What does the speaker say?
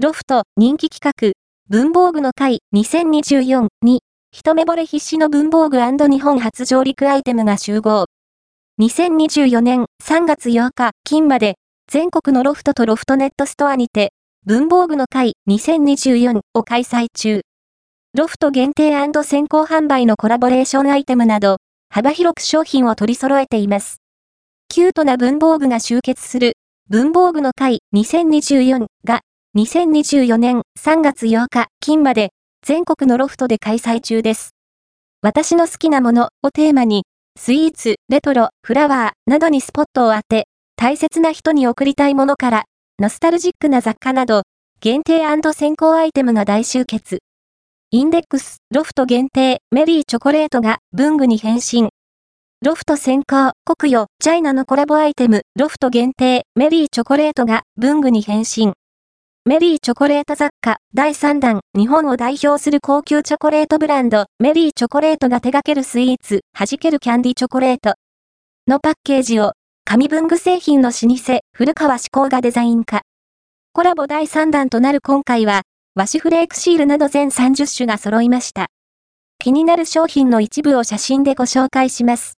ロフト人気企画、文房具の会2024に、一目惚れ必至の文房具日本初上陸アイテムが集合。2024年3月8日金まで、全国のロフトとロフトネットストアにて、文房具の会2024を開催中。ロフト限定先行販売のコラボレーションアイテムなど、幅広く商品を取り揃えています。キュートな文房具が集結する、文房具の会2024が2024年3月8日金まで全国のロフトで開催中です。私の好きなものをテーマに、スイーツ、レトロ、フラワーなどにスポットを当て、大切な人に贈りたいものから、ノスタルジックな雑貨など、限定先行アイテムが大集結。インデックス、ロフト限定、メリーチョコレートが文具に変身。ロフト先行、国与、チャイナのコラボアイテム、ロフト限定、メリーチョコレートが文具に変身。メリーチョコレート雑貨第3弾日本を代表する高級チョコレートブランドメリーチョコレートが手掛けるスイーツ弾けるキャンディチョコレートのパッケージを紙文具製品の老舗古川志向がデザイン化。コラボ第3弾となる今回は和紙フレークシールなど全30種が揃いました。気になる商品の一部を写真でご紹介します。